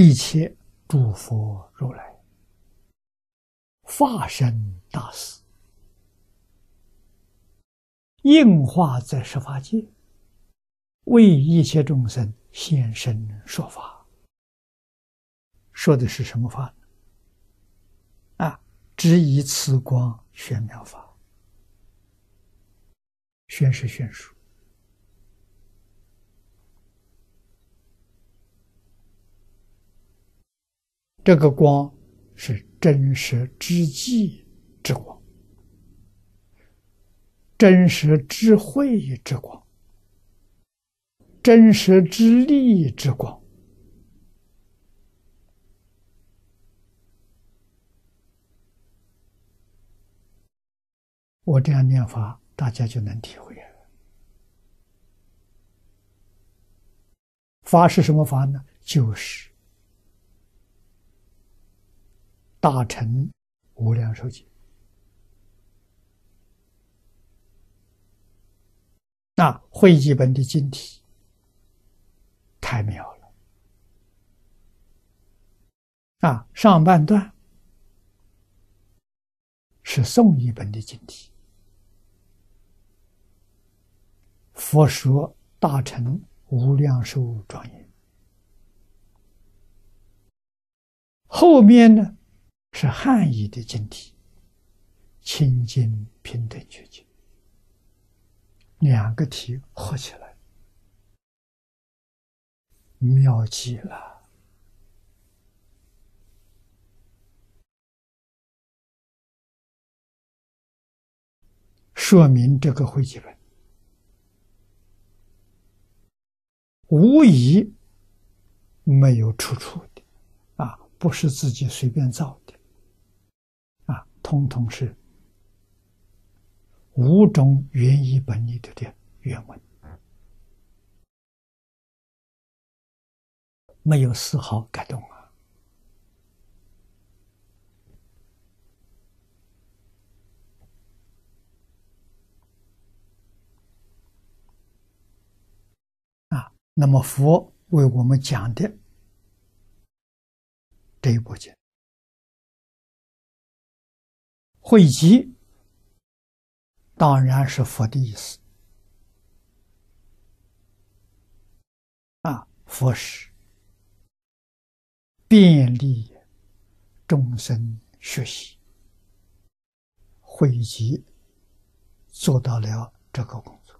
一切诸佛如来化身大士，应化在十法界，为一切众生现身说法。说的是什么法呢？啊，只以此光宣妙法，宣是宣说。这个光是真实之际之光，真实智慧之光，真实之力之光。我这样念法，大家就能体会了。法是什么法呢？就是。大乘无量寿经，那会集本的经体太妙了啊！上半段是宋译本的经体，佛说大乘无量寿庄严，后面呢？是汉译的经体，清净平等觉经，两个题合起来，妙极了，说明这个会集本无疑没有出处的，啊，不是自己随便造的。通通是五种原译本里头的原文，没有丝毫改动啊！啊，那么佛为我们讲的这一部经。汇集当然是佛的意思啊，佛是便利众生学习，汇集做到了这个工作。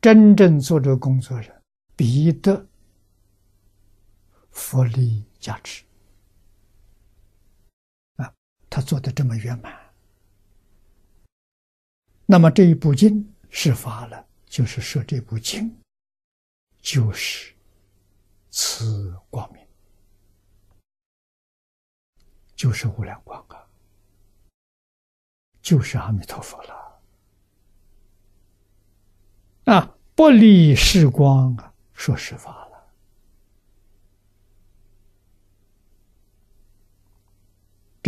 真正做这个工作人，必得佛力加持。他做的这么圆满，那么这一部经是发了，就是说这部经就是此光明，就是无量光啊，就是阿弥陀佛了啊！不离世光啊，说实话。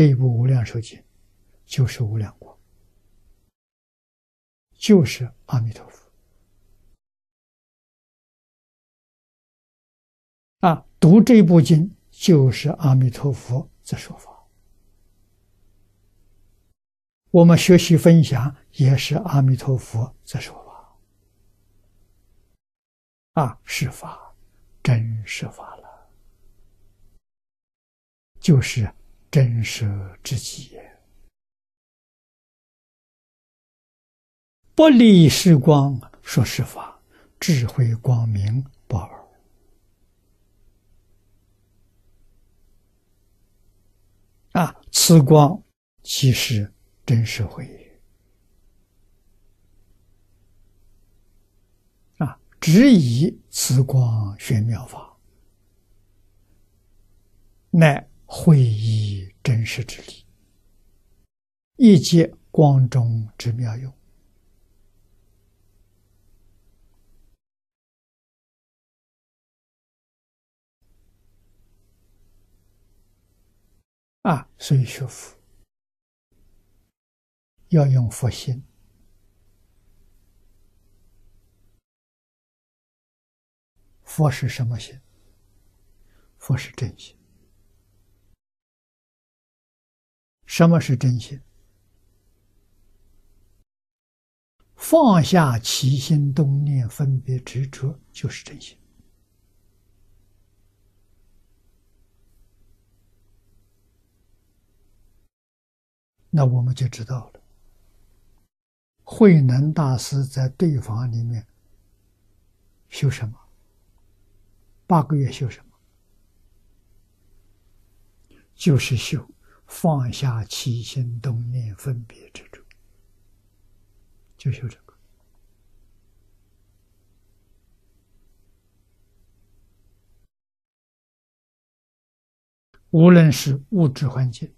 这一部《无量寿经》，就是无量光，就是阿弥陀佛啊！读这部经，就是阿弥陀佛在说法。我们学习分享，也是阿弥陀佛在说法啊！是法，真是法了，就是。真实之极也，不离时光说实法，智慧光明宝啊！此光即是真实慧啊！只以此光宣妙法，乃。会以真实之力，一解光中之妙用啊！所以学佛要用佛心，佛是什么心？佛是真心。什么是真心？放下起心动念、分别执着，就是真心。那我们就知道了。慧能大师在对法里面修什么？八个月修什么？就是修放下起心动念、分别执着，就修这个。无论是物质环境。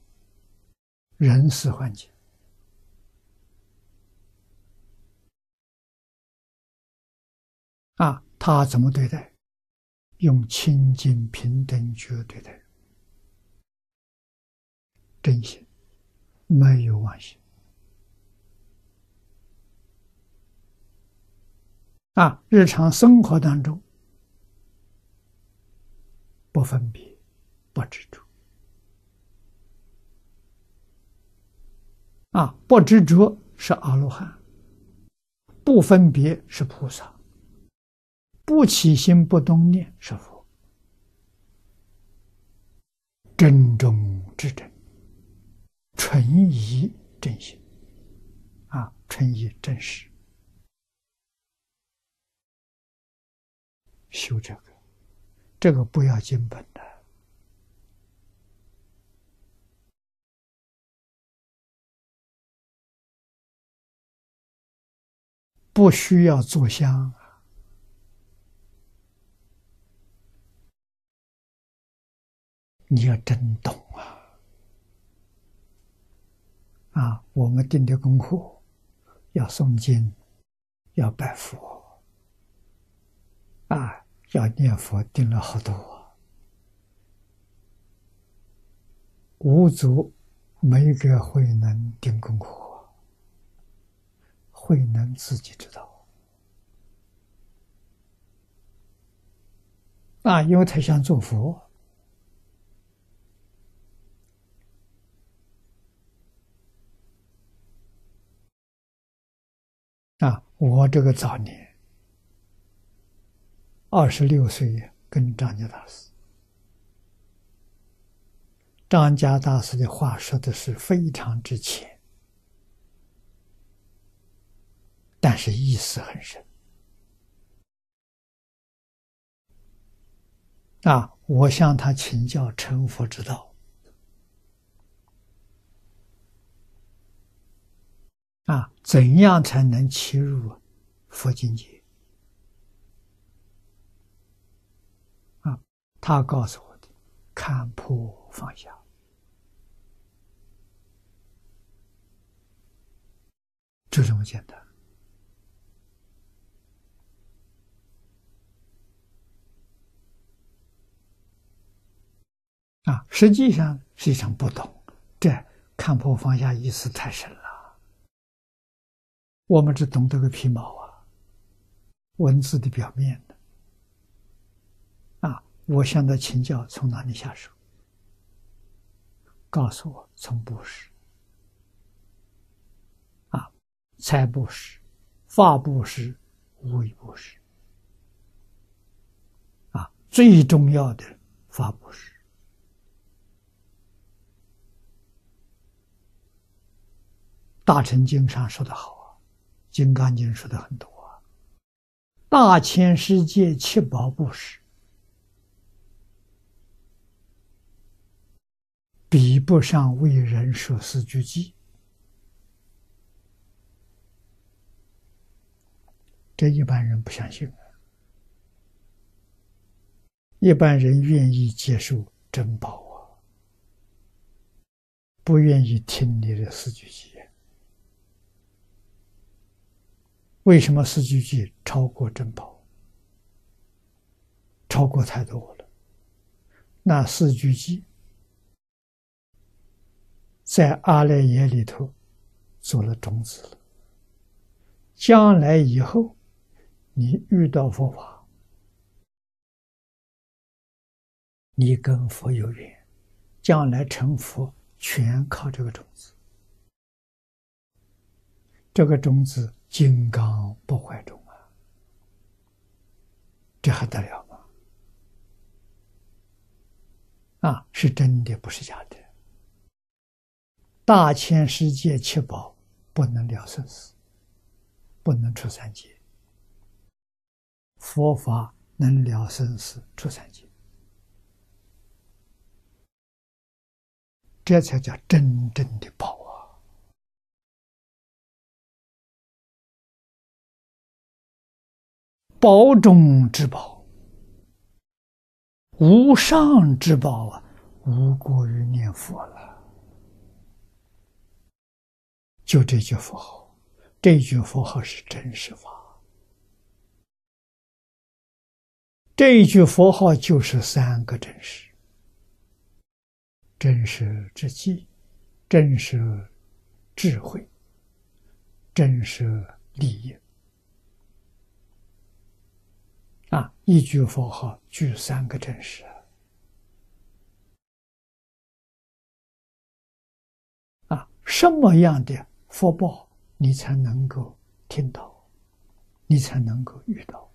人事环境啊，他怎么对待？用清净平等觉对待，真心，没有妄心啊！日常生活当中，不分别，不执着。啊，不执着是阿罗汉，不分别是菩萨，不起心不动念是佛，真中之真，纯一真心，啊，纯一真实，修这个，这个不要经本的。不需要做香你要真懂啊！啊，我们定的功课要诵经，要拜佛，啊，要念佛，定了好多，无足没给慧能定功课。慧能自己知道啊，因为他想做佛啊。我这个早年二十六岁跟张家大师，张家大师的话说的是非常之浅。但是意思很深啊！我向他请教成佛之道啊，怎样才能切入佛境界啊？他告诉我的：看破放下，就这么简单。啊，实际上实际上不懂，这看破放下意思太深了。我们只懂得个皮毛啊，文字的表面的。啊，我向他请教，从哪里下手？告诉我，从布施。啊，财布施、法布施、无为布施。啊，最重要的法布施。大乘经上说的好，《金刚经》说的很多啊。大千世界七宝布施，比不上为人设四句偈。这一般人不相信啊，一般人愿意接受珍宝啊，不愿意听你的四句偈。为什么四句偈超过珍宝？超过太多了。那四句偈在阿赖耶里头做了种子了。将来以后，你遇到佛法，你跟佛有缘，将来成佛全靠这个种子。这个种子金刚不坏种啊，这还得了吗？啊，是真的，不是假的。大千世界七宝不能了生死，不能出三界。佛法能了生死，出三界，这才叫真正的宝啊！宝中之宝，无上之宝啊，无过于念佛了。就这句佛号，这句佛号是真实法。这一句佛号就是三个真实：真实之际，真实智慧，真实利益。啊，一句佛号具三个真实。啊，什么样的福报你才能够听到，你才能够遇到？